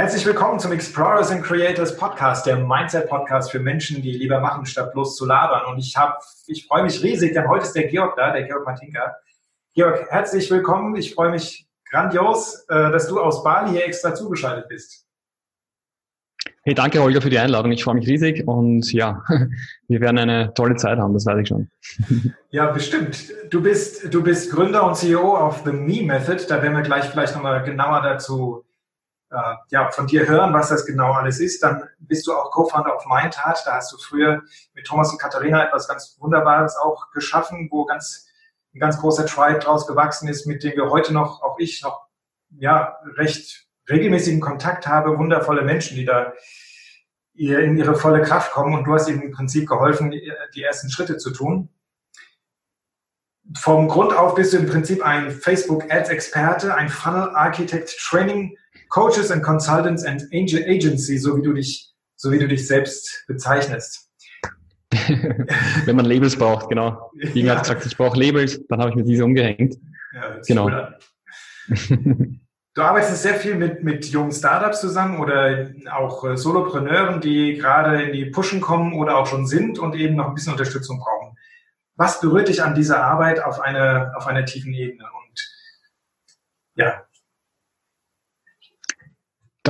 Herzlich willkommen zum Explorers and Creators Podcast, der Mindset-Podcast für Menschen, die lieber machen, statt bloß zu labern. Und ich habe, ich freue mich riesig, denn heute ist der Georg da, der Georg Martinka. Georg, herzlich willkommen. Ich freue mich grandios, äh, dass du aus Bali hier extra zugeschaltet bist. Hey, danke Holger für die Einladung. Ich freue mich riesig und ja, wir werden eine tolle Zeit haben, das weiß ich schon. Ja, bestimmt. Du bist, du bist Gründer und CEO auf The Me Method. Da werden wir gleich vielleicht nochmal genauer dazu äh, ja, von dir hören, was das genau alles ist. Dann bist du auch Co-Founder auf Mindheart. Da hast du früher mit Thomas und Katharina etwas ganz Wunderbares auch geschaffen, wo ganz, ein ganz großer Tribe draus gewachsen ist, mit dem wir heute noch, auch ich noch, ja, recht regelmäßigen Kontakt habe. Wundervolle Menschen, die da in ihre volle Kraft kommen. Und du hast ihnen im Prinzip geholfen, die ersten Schritte zu tun. Vom Grund auf bist du im Prinzip ein Facebook Ads Experte, ein Funnel Architect Training Coaches and Consultants and Angel Agency, so wie du dich, so wie du dich selbst bezeichnest. Wenn man Labels braucht, genau. Wie ja. hat gesagt, ich brauche Labels, dann habe ich mir diese umgehängt. Ja, genau. Du arbeitest sehr viel mit, mit jungen Startups zusammen oder auch äh, Solopreneuren, die gerade in die Pushen kommen oder auch schon sind und eben noch ein bisschen Unterstützung brauchen. Was berührt dich an dieser Arbeit auf einer, auf einer tiefen Ebene? Und ja,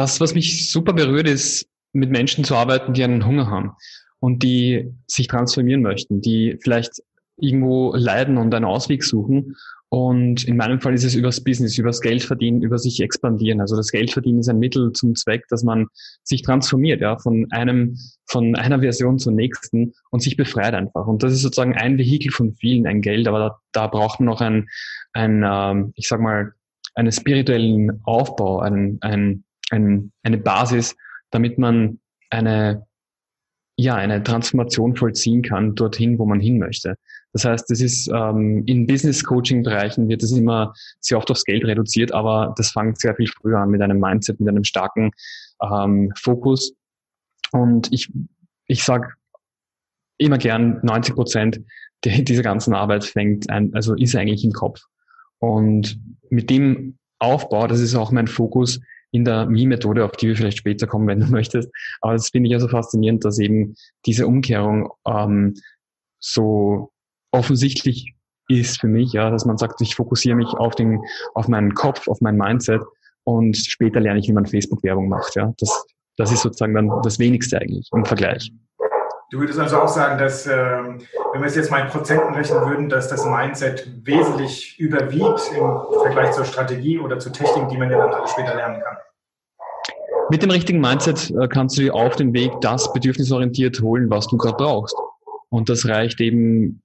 das, was mich super berührt, ist, mit Menschen zu arbeiten, die einen Hunger haben und die sich transformieren möchten, die vielleicht irgendwo leiden und einen Ausweg suchen. Und in meinem Fall ist es übers Business, übers Geld verdienen, über sich expandieren. Also das Geld verdienen ist ein Mittel zum Zweck, dass man sich transformiert, ja, von einem, von einer Version zur nächsten und sich befreit einfach. Und das ist sozusagen ein Vehikel von vielen, ein Geld, aber da, da braucht man noch ein, ein, ähm, ich sag mal, einen spirituellen Aufbau, ein, ein ein, eine Basis, damit man eine, ja, eine Transformation vollziehen kann dorthin, wo man hin möchte. Das heißt, das ist ähm, in Business-Coaching-Bereichen wird das immer sehr oft aufs Geld reduziert, aber das fängt sehr viel früher an mit einem Mindset, mit einem starken ähm, Fokus. Und ich, ich sag immer gern, 90 Prozent dieser ganzen Arbeit fängt ein, also ist eigentlich im Kopf. Und mit dem Aufbau, das ist auch mein Fokus, in der Me-Methode, auf die wir vielleicht später kommen, wenn du möchtest. Aber das finde ich also faszinierend, dass eben diese Umkehrung ähm, so offensichtlich ist für mich, ja, dass man sagt, ich fokussiere mich auf den, auf meinen Kopf, auf mein Mindset und später lerne ich, wie man Facebook-Werbung macht, ja. Das, das ist sozusagen dann das Wenigste eigentlich im Vergleich. Du würdest also auch sagen, dass, äh, wenn wir es jetzt mal in Prozenten rechnen würden, dass das Mindset wesentlich überwiegt im Vergleich zur Strategie oder zur Technik, die man ja dann später lernen kann. Mit dem richtigen Mindset äh, kannst du dir auf dem Weg das bedürfnisorientiert holen, was du gerade brauchst. Und das reicht eben,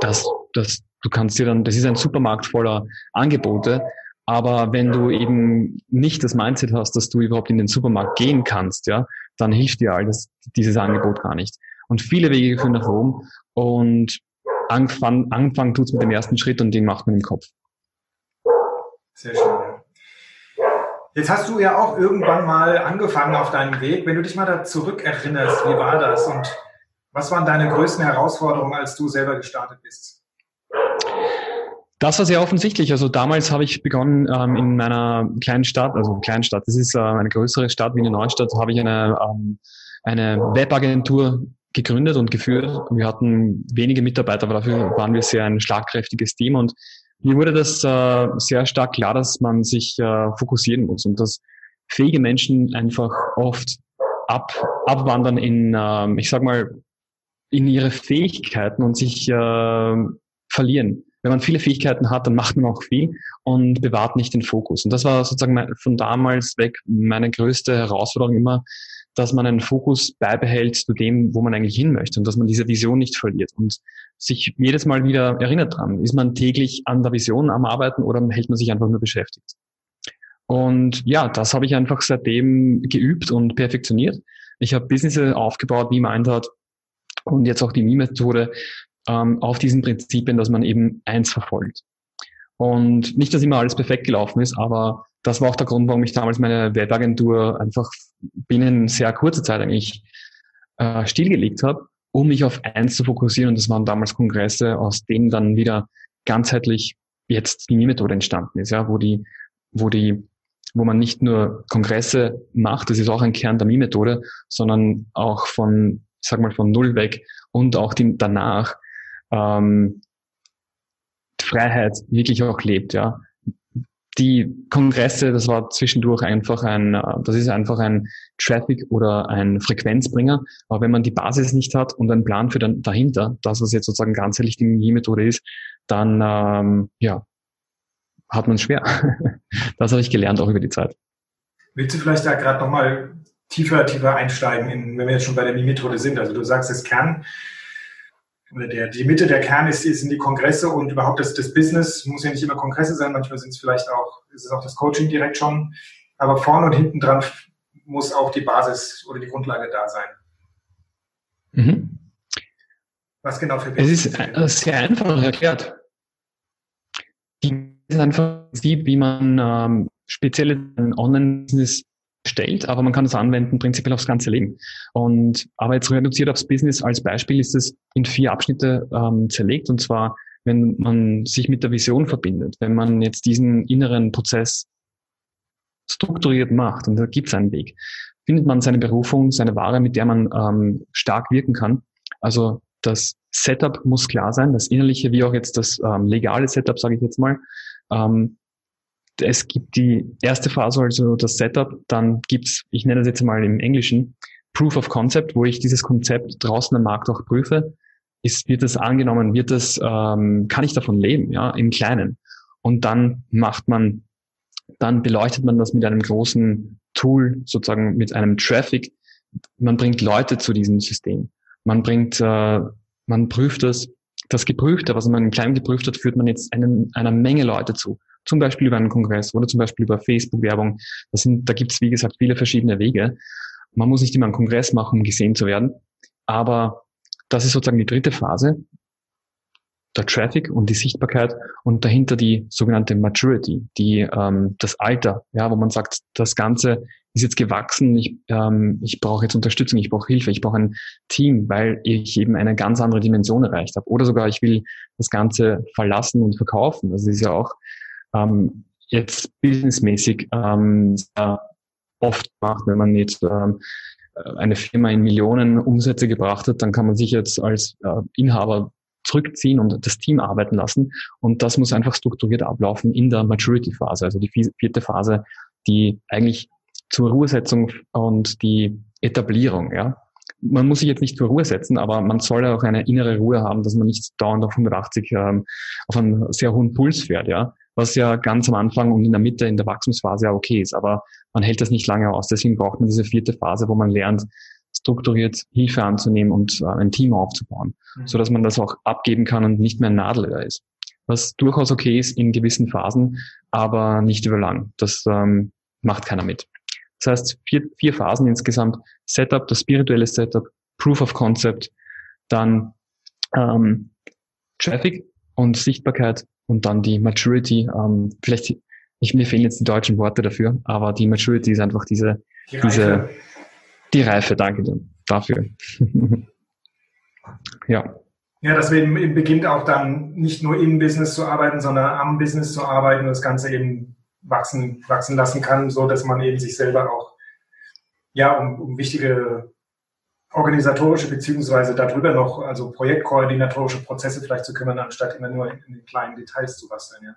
dass, dass du kannst dir dann, das ist ein Supermarkt voller Angebote, aber wenn du eben nicht das Mindset hast, dass du überhaupt in den Supermarkt gehen kannst, ja, dann hilft dir all das, dieses Angebot gar nicht. Und viele Wege führen nach Rom. Und angefangen, angefangen tut es mit dem ersten Schritt und den macht man im Kopf. Sehr schön. Jetzt hast du ja auch irgendwann mal angefangen auf deinem Weg. Wenn du dich mal da zurückerinnerst, wie war das und was waren deine größten Herausforderungen, als du selber gestartet bist? Das war sehr offensichtlich. Also damals habe ich begonnen ähm, in meiner kleinen Stadt, also kleinen Stadt, das ist äh, eine größere Stadt wie eine Neustadt, habe ich eine, ähm, eine Webagentur gegründet und geführt. Wir hatten wenige Mitarbeiter, aber dafür waren wir sehr ein schlagkräftiges Team und mir wurde das äh, sehr stark klar, dass man sich äh, fokussieren muss und dass fähige Menschen einfach oft ab, abwandern in, äh, ich sag mal, in ihre Fähigkeiten und sich äh, verlieren. Wenn man viele Fähigkeiten hat, dann macht man auch viel und bewahrt nicht den Fokus. Und das war sozusagen von damals weg meine größte Herausforderung immer, dass man einen Fokus beibehält zu dem, wo man eigentlich hin möchte und dass man diese Vision nicht verliert und sich jedes Mal wieder erinnert dran. Ist man täglich an der Vision am Arbeiten oder hält man sich einfach nur beschäftigt? Und ja, das habe ich einfach seitdem geübt und perfektioniert. Ich habe Businesses aufgebaut wie Mindhard und jetzt auch die Me-Methode ähm, auf diesen Prinzipien, dass man eben eins verfolgt. Und nicht, dass immer alles perfekt gelaufen ist, aber das war auch der Grund, warum ich damals meine Webagentur einfach binnen sehr kurzer Zeit eigentlich äh, stillgelegt habe, um mich auf eins zu fokussieren. Und das waren damals Kongresse, aus denen dann wieder ganzheitlich jetzt die Mi-Methode entstanden ist, ja, wo die, wo die, wo man nicht nur Kongresse macht, das ist auch ein Kern der Mi-Methode, sondern auch von, sag mal, von null weg und auch die, danach ähm, Freiheit wirklich auch lebt, ja. Die Kongresse, das war zwischendurch einfach ein, äh, das ist einfach ein Traffic oder ein Frequenzbringer. Aber wenn man die Basis nicht hat und einen Plan für den, dahinter, das was jetzt sozusagen ganzheitlich die Methode ist, dann ähm, ja, hat man es schwer. das habe ich gelernt auch über die Zeit. Willst du vielleicht da gerade nochmal tiefer, tiefer einsteigen, in, wenn wir jetzt schon bei der Mi-Methode sind? Also du sagst, das Kern oder der, die Mitte der Kern ist, sind die Kongresse und überhaupt das, das Business muss ja nicht immer Kongresse sein, manchmal sind es vielleicht auch, ist es auch das Coaching direkt schon, aber vorne und hinten dran muss auch die Basis oder die Grundlage da sein. Mhm. Was genau für Business? Es ist sehr einfach erklärt. Die ist einfach wie man ähm, speziell ein Online-Business stellt, aber man kann es anwenden prinzipiell aufs ganze Leben. Und aber jetzt reduziert aufs Business als Beispiel ist es in vier Abschnitte ähm, zerlegt und zwar wenn man sich mit der Vision verbindet, wenn man jetzt diesen inneren Prozess strukturiert macht und da gibt es einen Weg, findet man seine Berufung, seine Ware, mit der man ähm, stark wirken kann. Also das Setup muss klar sein, das innerliche wie auch jetzt das ähm, legale Setup, sage ich jetzt mal. Ähm, es gibt die erste Phase, also das Setup, dann gibt's, ich nenne das jetzt mal im Englischen, Proof of Concept, wo ich dieses Konzept draußen am Markt auch prüfe. Ist, wird das angenommen, wird das, ähm, kann ich davon leben, ja, im Kleinen. Und dann macht man, dann beleuchtet man das mit einem großen Tool, sozusagen mit einem Traffic. Man bringt Leute zu diesem System. Man bringt, äh, man prüft das, das Geprüfte, was man im Kleinen geprüft hat, führt man jetzt einen, einer Menge Leute zu zum Beispiel über einen Kongress oder zum Beispiel über Facebook-Werbung. Da gibt es, wie gesagt, viele verschiedene Wege. Man muss nicht immer einen Kongress machen, um gesehen zu werden. Aber das ist sozusagen die dritte Phase, der Traffic und die Sichtbarkeit und dahinter die sogenannte Maturity, die ähm, das Alter, ja, wo man sagt, das Ganze ist jetzt gewachsen, ich, ähm, ich brauche jetzt Unterstützung, ich brauche Hilfe, ich brauche ein Team, weil ich eben eine ganz andere Dimension erreicht habe. Oder sogar ich will das Ganze verlassen und verkaufen. Das ist ja auch ähm, jetzt businessmäßig ähm, oft macht, wenn man jetzt ähm, eine Firma in Millionen Umsätze gebracht hat, dann kann man sich jetzt als äh, Inhaber zurückziehen und das Team arbeiten lassen. Und das muss einfach strukturiert ablaufen in der Maturity-Phase, also die vierte Phase, die eigentlich zur Ruhesetzung und die Etablierung, ja. Man muss sich jetzt nicht zur Ruhe setzen, aber man soll auch eine innere Ruhe haben, dass man nicht dauernd auf 180 ähm, auf einen sehr hohen Puls fährt, ja was ja ganz am Anfang und in der Mitte in der Wachstumsphase ja okay ist. Aber man hält das nicht lange aus. Deswegen braucht man diese vierte Phase, wo man lernt, strukturiert Hilfe anzunehmen und äh, ein Team aufzubauen, mhm. so dass man das auch abgeben kann und nicht mehr ein Nadelöhr ist. Was durchaus okay ist in gewissen Phasen, aber nicht über lang. Das ähm, macht keiner mit. Das heißt, vier, vier Phasen insgesamt. Setup, das spirituelle Setup, Proof of Concept, dann ähm, Traffic und Sichtbarkeit und dann die Maturity, ähm, vielleicht, ich, mir fehlen jetzt die deutschen Worte dafür, aber die Maturity ist einfach diese, die Reife, diese, die Reife danke dir dafür. ja. Ja, dass wir eben beginnt auch dann nicht nur im Business zu arbeiten, sondern am Business zu arbeiten und das Ganze eben wachsen, wachsen lassen kann, so dass man eben sich selber auch ja um, um wichtige organisatorische beziehungsweise darüber noch, also projektkoordinatorische Prozesse vielleicht zu kümmern, anstatt immer nur in, den kleinen Details zu basteln. Ja.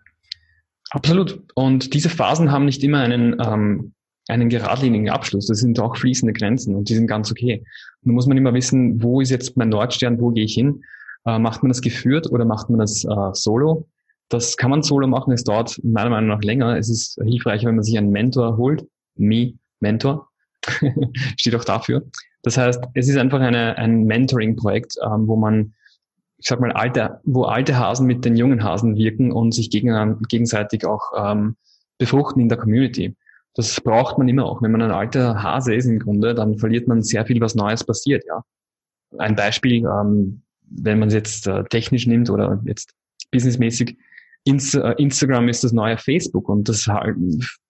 Absolut. Und diese Phasen haben nicht immer einen, ähm, einen geradlinigen Abschluss. Das sind auch fließende Grenzen und die sind ganz okay. Da muss man immer wissen, wo ist jetzt mein Nordstern, wo gehe ich hin? Äh, macht man das geführt oder macht man das äh, solo? Das kann man solo machen, es dauert meiner Meinung nach länger. Es ist hilfreicher, wenn man sich einen Mentor holt. Me, Mentor. Steht auch dafür. Das heißt, es ist einfach eine, ein Mentoring-Projekt, ähm, wo man, ich sag mal, alte, wo alte Hasen mit den jungen Hasen wirken und sich gegen, gegenseitig auch ähm, befruchten in der Community. Das braucht man immer auch. Wenn man ein alter Hase ist im Grunde, dann verliert man sehr viel, was Neues passiert, ja. Ein Beispiel, ähm, wenn man es jetzt äh, technisch nimmt oder jetzt businessmäßig, Äh, Instagram ist das neue Facebook und das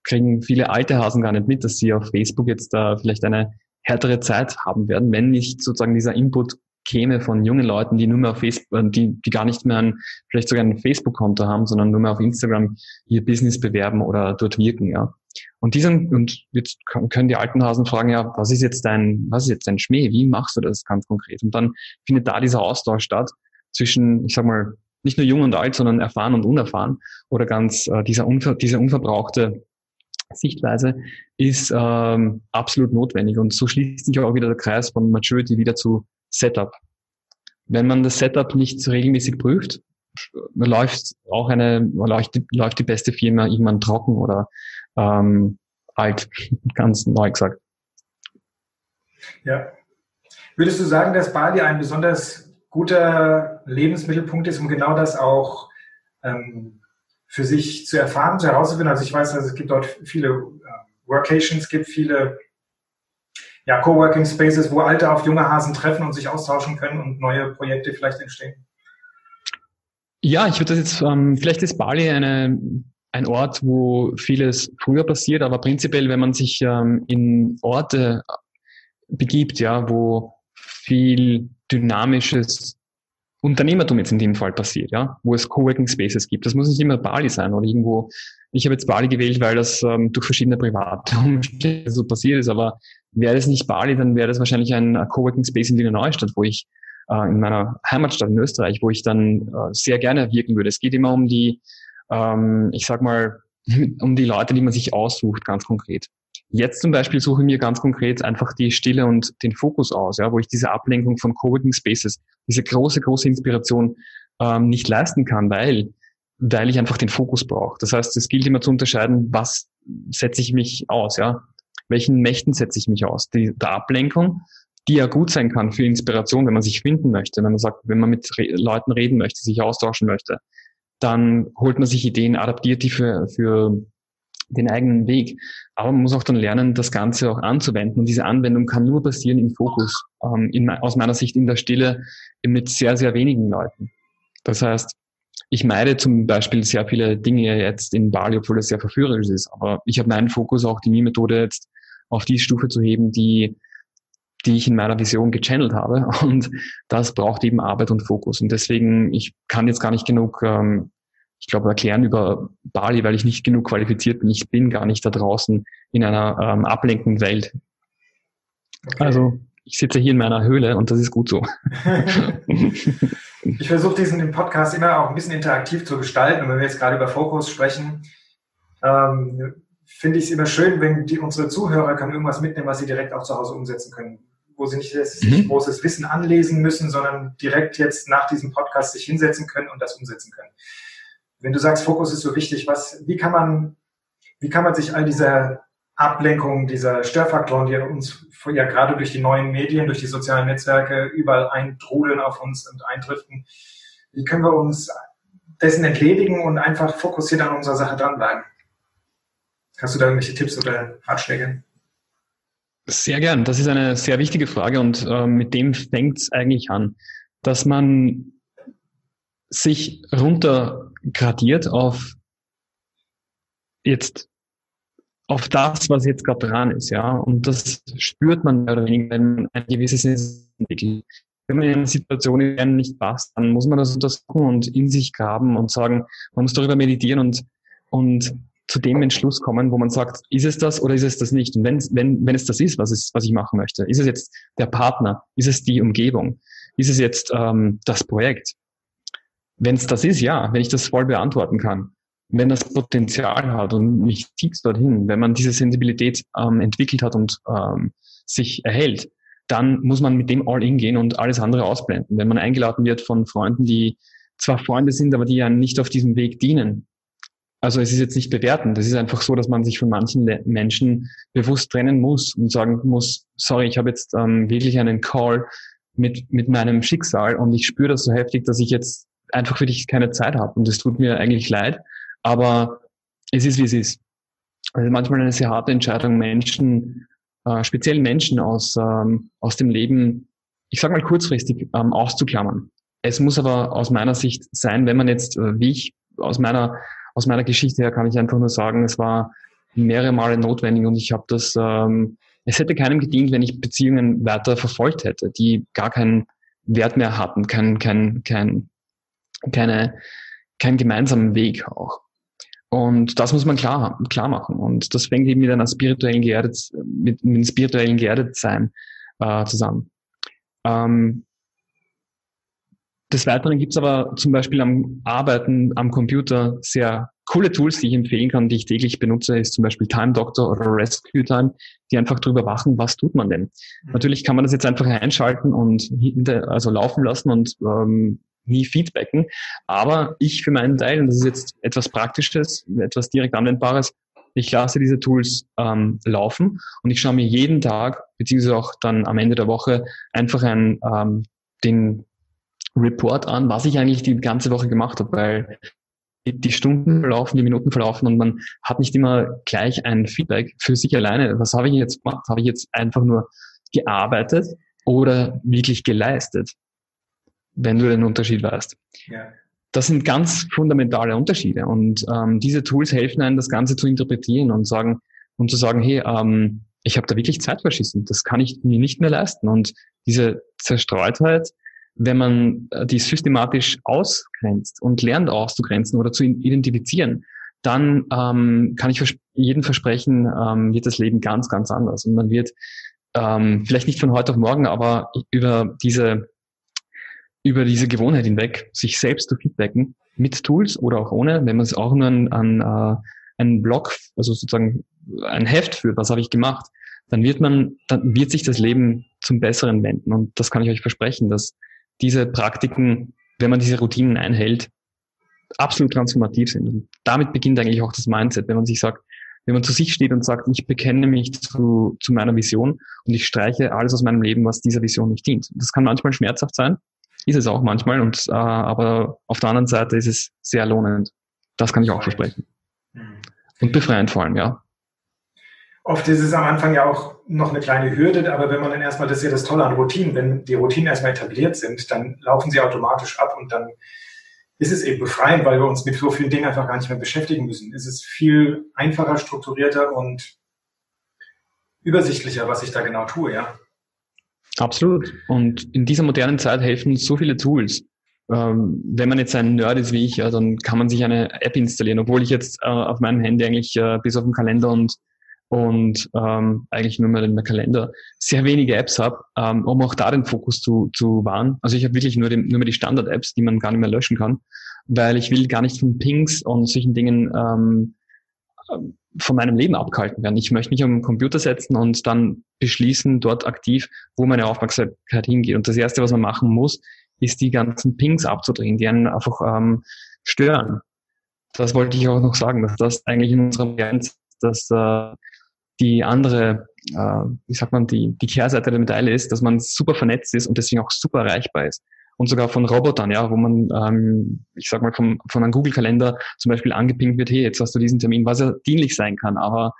kriegen viele alte Hasen gar nicht mit, dass sie auf Facebook jetzt äh, vielleicht eine härtere Zeit haben werden, wenn nicht sozusagen dieser Input käme von jungen Leuten, die nur mehr auf Facebook, äh, die, die gar nicht mehr ein, vielleicht sogar ein Facebook-Konto haben, sondern nur mehr auf Instagram ihr Business bewerben oder dort wirken, ja. Und diesen, und jetzt können die alten Hasen fragen, ja, was ist jetzt dein, was ist jetzt dein Schmäh? Wie machst du das ganz konkret? Und dann findet da dieser Austausch statt zwischen, ich sag mal, nicht nur jung und alt, sondern erfahren und unerfahren oder ganz äh, dieser, unver, diese unverbrauchte Sichtweise ist ähm, absolut notwendig. Und so schließt sich auch wieder der Kreis von Maturity wieder zu Setup. Wenn man das Setup nicht regelmäßig prüft, läuft auch eine, läuft, läuft die beste Firma irgendwann trocken oder ähm, alt, ganz neu gesagt. Ja. Würdest du sagen, dass Bali ein besonders guter Lebensmittelpunkt ist, um genau das auch ähm, für sich zu erfahren, zu herauszufinden? Also ich weiß, also es gibt dort viele äh, Workations, gibt viele ja, Coworking Spaces, wo alte auf junge Hasen treffen und sich austauschen können und neue Projekte vielleicht entstehen. Ja, ich würde das jetzt, ähm, vielleicht ist Bali eine, ein Ort, wo vieles früher passiert, aber prinzipiell, wenn man sich ähm, in Orte begibt, ja, wo viel dynamisches Unternehmertum jetzt in dem Fall passiert, ja, wo es Coworking Spaces gibt. Das muss nicht immer Bali sein oder irgendwo. Ich habe jetzt Bali gewählt, weil das ähm, durch verschiedene private Umstände so passiert ist, aber wäre das nicht Bali, dann wäre das wahrscheinlich ein Coworking Space in Wiener Neustadt, wo ich äh, in meiner Heimatstadt in Österreich, wo ich dann äh, sehr gerne wirken würde. Es geht immer um die, ähm, ich sag mal, um die Leute, die man sich aussucht, ganz konkret. Jetzt zum Beispiel suche ich mir ganz konkret einfach die Stille und den Fokus aus, ja, wo ich diese Ablenkung von Coworking Spaces, diese große, große Inspiration ähm, nicht leisten kann, weil, weil ich einfach den Fokus brauche. Das heißt, es gilt immer zu unterscheiden, was setze ich mich aus, ja. Welchen Mächten setze ich mich aus? Die, der Ablenkung, die ja gut sein kann für Inspiration, wenn man sich finden möchte, wenn man sagt, wenn man mit Re Leuten reden möchte, sich austauschen möchte, dann holt man sich Ideen, adaptiert die für, für den eigenen Weg. Aber man muss auch dann lernen, das Ganze auch anzuwenden. Und diese Anwendung kann nur passieren im Fokus, ähm, in, aus meiner Sicht in der Stille mit sehr, sehr wenigen Leuten. Das heißt, ich meide zum Beispiel sehr viele Dinge jetzt in Bali, obwohl es sehr verführerisch ist. Aber ich habe meinen Fokus auch die Mi-Methode jetzt auf die Stufe zu heben, die, die ich in meiner Vision gechannelt habe. Und das braucht eben Arbeit und Fokus. Und deswegen, ich kann jetzt gar nicht genug ähm, ich glaube, erklären über Bali, weil ich nicht genug qualifiziert bin. Ich bin gar nicht da draußen in einer ähm, ablenkenden Welt. Okay. Also ich sitze hier in meiner Höhle und das ist gut so. ich versuche diesen Podcast immer auch ein bisschen interaktiv zu gestalten. Und wenn wir jetzt gerade über Fokus sprechen, ähm, finde ich es immer schön, wenn die, unsere Zuhörer können irgendwas mitnehmen, was sie direkt auch zu Hause umsetzen können. Wo sie nicht mhm. großes Wissen anlesen müssen, sondern direkt jetzt nach diesem Podcast sich hinsetzen können und das umsetzen können wenn du sagst, Fokus ist so wichtig, was, wie kann man, wie kann man sich all diese Ablenkungen, dieser Störfaktoren, die uns ja gerade durch die neuen Medien, durch die sozialen Netzwerke überall eintrudeln auf uns und eindriften, wie können wir uns dessen entledigen und einfach fokussiert an unserer Sache dranbleiben? Hast du da irgendwelche Tipps oder Ratschläge? Sehr gern. Das ist eine sehr wichtige Frage und äh, mit dem fängt es eigentlich an, dass man sich runtergradiert auf jetzt auf das, was jetzt gerade dran ist, ja. Und das spürt man mehr oder weniger, wenn man ein gewisses entwickelt. Wenn man in einer Situation nicht passt, dann muss man das untersuchen und in sich graben und sagen, man muss darüber meditieren und, und zu dem Entschluss kommen, wo man sagt, ist es das oder ist es das nicht? Und wenn, wenn, wenn es das ist, was, ist, was ich machen möchte, ist es jetzt der Partner? Ist es die Umgebung? Ist es jetzt ähm, das Projekt? Wenn es das ist, ja, wenn ich das voll beantworten kann, wenn das Potenzial hat und mich zieht dorthin, wenn man diese Sensibilität ähm, entwickelt hat und ähm, sich erhält, dann muss man mit dem All-In gehen und alles andere ausblenden. Wenn man eingeladen wird von Freunden, die zwar Freunde sind, aber die ja nicht auf diesem Weg dienen. Also es ist jetzt nicht bewertend. Es ist einfach so, dass man sich von manchen Menschen bewusst trennen muss und sagen muss, sorry, ich habe jetzt ähm, wirklich einen Call mit, mit meinem Schicksal und ich spüre das so heftig, dass ich jetzt einfach für dich keine Zeit habe. Und es tut mir eigentlich leid, aber es ist, wie es ist. also manchmal eine sehr harte Entscheidung, Menschen, äh, speziell Menschen aus, ähm, aus dem Leben, ich sag mal kurzfristig, ähm, auszuklammern. Es muss aber aus meiner Sicht sein, wenn man jetzt, äh, wie ich aus meiner, aus meiner Geschichte her kann ich einfach nur sagen, es war mehrere Male notwendig und ich habe das, ähm, es hätte keinem gedient, wenn ich Beziehungen weiter verfolgt hätte, die gar keinen Wert mehr hatten, kein, kein, kein, keine, keinen gemeinsamen Weg auch. Und das muss man klar, klar machen. Und das fängt eben mit einer spirituellen geerdet, mit, mit einem spirituellen Geerdetsein äh, zusammen. Ähm, des Weiteren gibt's aber zum Beispiel am Arbeiten am Computer sehr coole Tools, die ich empfehlen kann, die ich täglich benutze, ist zum Beispiel Time Doctor oder Rescue Time, die einfach darüber wachen, was tut man denn. Mhm. Natürlich kann man das jetzt einfach einschalten und also laufen lassen und ähm, nie feedbacken. Aber ich für meinen Teil, und das ist jetzt etwas Praktisches, etwas direkt Anwendbares, ich lasse diese Tools ähm, laufen und ich schaue mir jeden Tag, beziehungsweise auch dann am Ende der Woche, einfach ein, ähm, den Report an, was ich eigentlich die ganze Woche gemacht habe, weil die Stunden verlaufen, die Minuten verlaufen und man hat nicht immer gleich ein Feedback für sich alleine. Was habe ich jetzt gemacht? Habe ich jetzt einfach nur gearbeitet oder wirklich geleistet? Wenn du den Unterschied weißt. Ja. Das sind ganz fundamentale Unterschiede und ähm, diese Tools helfen einem, das Ganze zu interpretieren und sagen und zu sagen, hey, ähm, ich habe da wirklich Zeit verschissen, das kann ich mir nicht mehr leisten. Und diese Zerstreutheit wenn man äh, die systematisch ausgrenzt und lernt auszugrenzen oder zu identifizieren, dann ähm, kann ich vers jeden versprechen, ähm, wird das Leben ganz, ganz anders. Und man wird ähm, vielleicht nicht von heute auf morgen, aber über diese über diese Gewohnheit hinweg, sich selbst zu feedbacken, mit Tools oder auch ohne, wenn man es auch nur an, an äh, einen Blog, also sozusagen ein Heft führt, was habe ich gemacht, dann wird man, dann wird sich das Leben zum Besseren wenden. Und das kann ich euch versprechen, dass diese Praktiken, wenn man diese Routinen einhält, absolut transformativ sind. Und damit beginnt eigentlich auch das Mindset, wenn man sich sagt, wenn man zu sich steht und sagt, ich bekenne mich zu, zu meiner Vision und ich streiche alles aus meinem Leben, was dieser Vision nicht dient. Das kann manchmal schmerzhaft sein, ist es auch manchmal, und, äh, aber auf der anderen Seite ist es sehr lohnend. Das kann ich auch versprechen. Mhm. Und befreiend vor allem, ja. Oft ist es am Anfang ja auch noch eine kleine Hürde, aber wenn man dann erstmal, das ist ja das Tolle an Routinen, wenn die Routinen erstmal etabliert sind, dann laufen sie automatisch ab und dann ist es eben befreiend, weil wir uns mit so vielen Dingen einfach gar nicht mehr beschäftigen müssen. Es ist viel einfacher, strukturierter und übersichtlicher, was ich da genau tue, ja. Absolut. Und in dieser modernen Zeit helfen so viele Tools. Ähm, wenn man jetzt ein Nerd ist wie ich, ja, dann kann man sich eine App installieren, obwohl ich jetzt äh, auf meinem Handy eigentlich äh, bis auf den Kalender und und ähm, eigentlich nur mal in der Kalender sehr wenige Apps habe, ähm, um auch da den Fokus zu, zu wahren. Also ich habe wirklich nur, den, nur mehr die Standard-Apps, die man gar nicht mehr löschen kann, weil ich will gar nicht von Pings und solchen Dingen ähm, von meinem Leben abgehalten werden. Ich möchte mich am Computer setzen und dann beschließen, dort aktiv, wo meine Aufmerksamkeit hingeht. Und das Erste, was man machen muss, ist die ganzen Pings abzudrehen, die einen einfach ähm, stören. Das wollte ich auch noch sagen, dass das eigentlich in unserer Grenze, dass äh, die andere, äh, wie sagt man, die, die Kehrseite der Medaille ist, dass man super vernetzt ist und deswegen auch super erreichbar ist. Und sogar von Robotern, ja, wo man, ähm, ich sag mal, vom, von einem Google-Kalender zum Beispiel angepinkt wird, hey, jetzt hast du diesen Termin, was ja dienlich sein kann, aber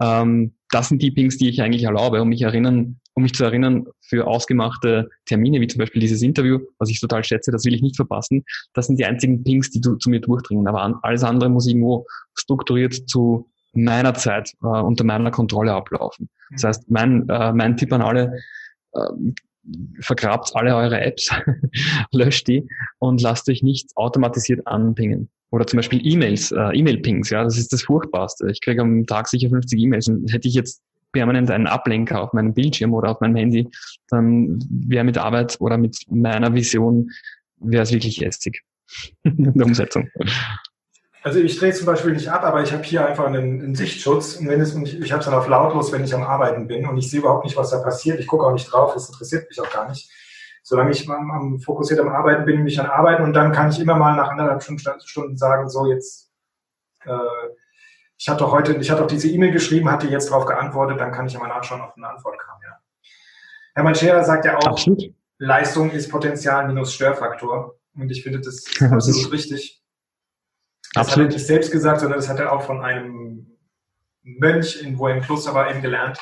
ähm, das sind die Pings, die ich eigentlich erlaube, um mich erinnern, um mich zu erinnern für ausgemachte Termine, wie zum Beispiel dieses Interview, was ich total schätze, das will ich nicht verpassen. Das sind die einzigen Pings, die du, zu mir durchdringen. Aber alles andere muss irgendwo strukturiert zu meiner Zeit äh, unter meiner Kontrolle ablaufen. Das mhm. heißt, mein, äh, mein Tipp an alle, äh, vergrabt alle eure Apps, löscht die und lasst euch nicht automatisiert anpingen. Oder zum Beispiel E-Mails, äh, E-Mail-Pings, ja, das ist das Furchtbarste. Ich kriege am Tag sicher 50 E-Mails und hätte ich jetzt permanent einen Ablenker auf meinem Bildschirm oder auf meinem Handy, dann wäre mit Arbeit oder mit meiner Vision, wäre es wirklich lästig in der Umsetzung. Also ich drehe zum Beispiel nicht ab, aber ich habe hier einfach einen, einen Sichtschutz und wenn es, ich, ich habe es dann auf lautlos, wenn ich am Arbeiten bin und ich sehe überhaupt nicht, was da passiert. Ich gucke auch nicht drauf, das interessiert mich auch gar nicht. Solange ich am, am fokussiert am Arbeiten bin, mich an Arbeiten und dann kann ich immer mal nach anderthalb Stunden sagen, so jetzt, äh, ich hatte doch heute, ich hatte doch diese E-Mail geschrieben, hatte jetzt darauf geantwortet, dann kann ich immer nachschauen, ob eine Antwort kam. Ja. Hermann Scherer sagt ja auch, Absolut. Leistung ist Potenzial minus Störfaktor und ich finde das absolut richtig. Das Absolut. hat er nicht selbst gesagt, sondern das hat er auch von einem Mönch, in, wo er im Kloster war, eben gelernt.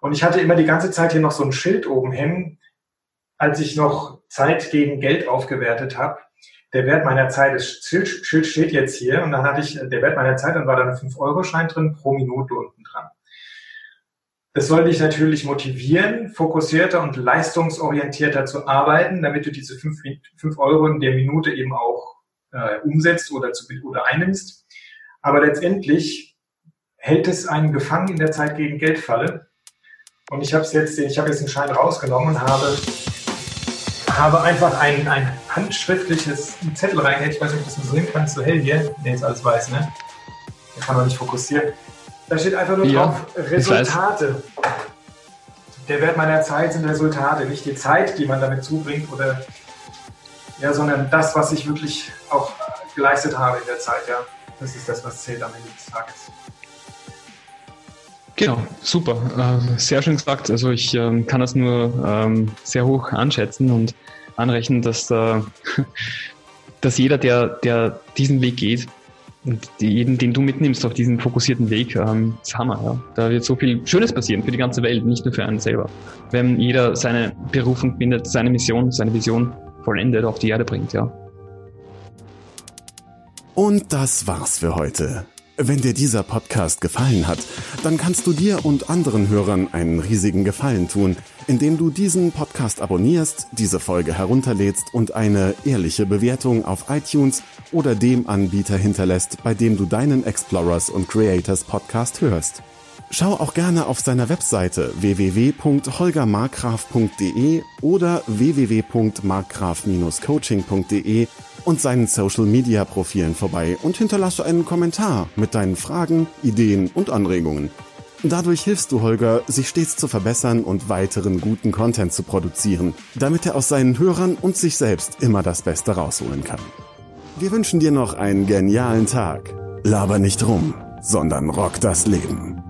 Und ich hatte immer die ganze Zeit hier noch so ein Schild oben hängen, als ich noch Zeit gegen Geld aufgewertet habe. Der Wert meiner Zeit, das Schild, Schild steht jetzt hier und dann hatte ich der Wert meiner Zeit, dann war da ein 5-Euro-Schein drin pro Minute unten dran. Das soll dich natürlich motivieren, fokussierter und leistungsorientierter zu arbeiten, damit du diese 5, 5 Euro in der Minute eben auch äh, umsetzt oder, zu, oder einnimmst. Aber letztendlich hält es einen gefangen in der Zeit gegen Geldfalle. Und ich habe jetzt, ich habe jetzt den Schein rausgenommen und habe, habe einfach ein, ein handschriftliches Zettel reingehängt. Ich weiß nicht, ob das so sehen kann, so hell hier. Nee, ist alles weiß, ne? Ich kann man nicht fokussieren. Da steht einfach nur ja, drauf Resultate. Der Wert meiner Zeit sind Resultate, nicht die Zeit, die man damit zubringt oder ja, sondern das, was ich wirklich auch geleistet habe in der Zeit, ja. Das ist das, was zählt am Ende des Tages. Genau, super. Ähm, sehr schön gesagt. Also ich ähm, kann das nur ähm, sehr hoch anschätzen und anrechnen, dass, dass jeder, der, der diesen Weg geht, und jeden, den du mitnimmst auf diesen fokussierten Weg, ist Hammer. Ja. Da wird so viel Schönes passieren für die ganze Welt, nicht nur für einen selber. Wenn jeder seine Berufung findet, seine Mission, seine Vision vollendet auf die Erde bringt, ja. Und das war's für heute. Wenn dir dieser Podcast gefallen hat, dann kannst du dir und anderen Hörern einen riesigen Gefallen tun, indem du diesen Podcast abonnierst, diese Folge herunterlädst und eine ehrliche Bewertung auf iTunes oder dem Anbieter hinterlässt, bei dem du deinen Explorers und Creators Podcast hörst. Schau auch gerne auf seiner Webseite www.holgermarkgraf.de oder www.markgraf-coaching.de und seinen Social Media Profilen vorbei und hinterlasse einen Kommentar mit deinen Fragen, Ideen und Anregungen. Dadurch hilfst du Holger, sich stets zu verbessern und weiteren guten Content zu produzieren, damit er aus seinen Hörern und sich selbst immer das Beste rausholen kann. Wir wünschen dir noch einen genialen Tag. Laber nicht rum, sondern rock das Leben.